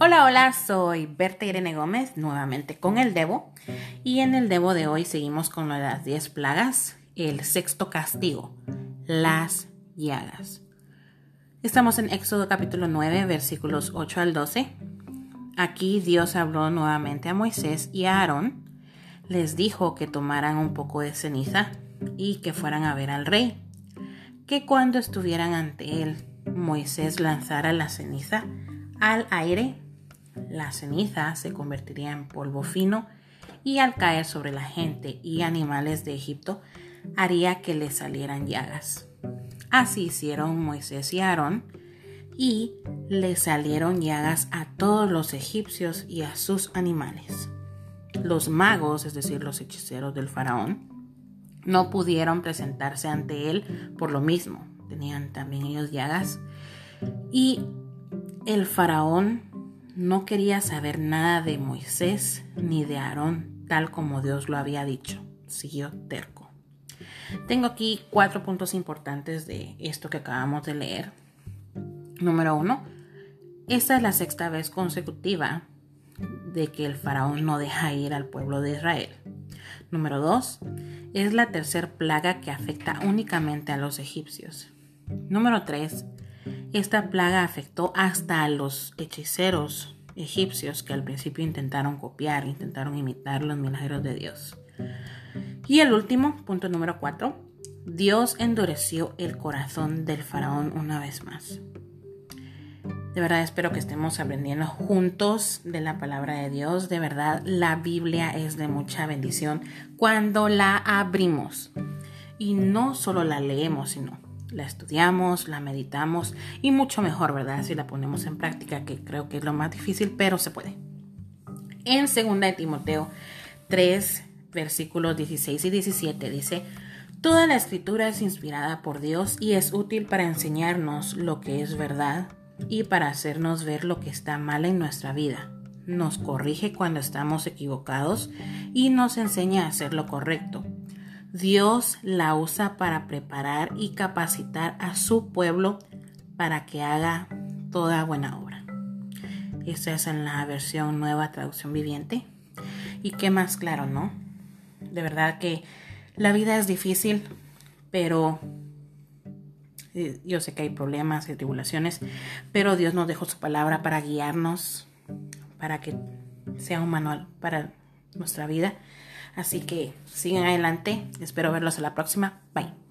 Hola, hola, soy Berta Irene Gómez, nuevamente con el Debo. Y en el Debo de hoy seguimos con las 10 plagas, el sexto castigo, las llagas. Estamos en Éxodo capítulo 9, versículos 8 al 12. Aquí Dios habló nuevamente a Moisés y a Aarón. Les dijo que tomaran un poco de ceniza y que fueran a ver al rey. Que cuando estuvieran ante él, Moisés lanzara la ceniza al aire, la ceniza se convertiría en polvo fino y al caer sobre la gente y animales de Egipto haría que le salieran llagas. Así hicieron Moisés y Aarón y le salieron llagas a todos los egipcios y a sus animales. Los magos, es decir, los hechiceros del faraón, no pudieron presentarse ante él por lo mismo. Tenían también ellos llagas. Y el faraón no quería saber nada de Moisés ni de Aarón, tal como Dios lo había dicho. Siguió terco. Tengo aquí cuatro puntos importantes de esto que acabamos de leer. Número uno, esta es la sexta vez consecutiva de que el faraón no deja ir al pueblo de Israel. Número dos, es la tercera plaga que afecta únicamente a los egipcios. Número tres, esta plaga afectó hasta a los hechiceros egipcios que al principio intentaron copiar, intentaron imitar los milagros de Dios. Y el último, punto número 4, Dios endureció el corazón del faraón una vez más. De verdad espero que estemos aprendiendo juntos de la palabra de Dios. De verdad la Biblia es de mucha bendición cuando la abrimos. Y no solo la leemos, sino la estudiamos, la meditamos y mucho mejor, ¿verdad? Si la ponemos en práctica, que creo que es lo más difícil, pero se puede. En 2 de Timoteo 3, versículos 16 y 17 dice, Toda la escritura es inspirada por Dios y es útil para enseñarnos lo que es verdad y para hacernos ver lo que está mal en nuestra vida. Nos corrige cuando estamos equivocados y nos enseña a hacer lo correcto Dios la usa para preparar y capacitar a su pueblo para que haga toda buena obra. Esta es en la versión nueva traducción viviente. Y qué más claro, ¿no? De verdad que la vida es difícil, pero eh, yo sé que hay problemas y tribulaciones, pero Dios nos dejó su palabra para guiarnos, para que sea un manual para nuestra vida Así que sigan adelante. Espero verlos a la próxima. Bye.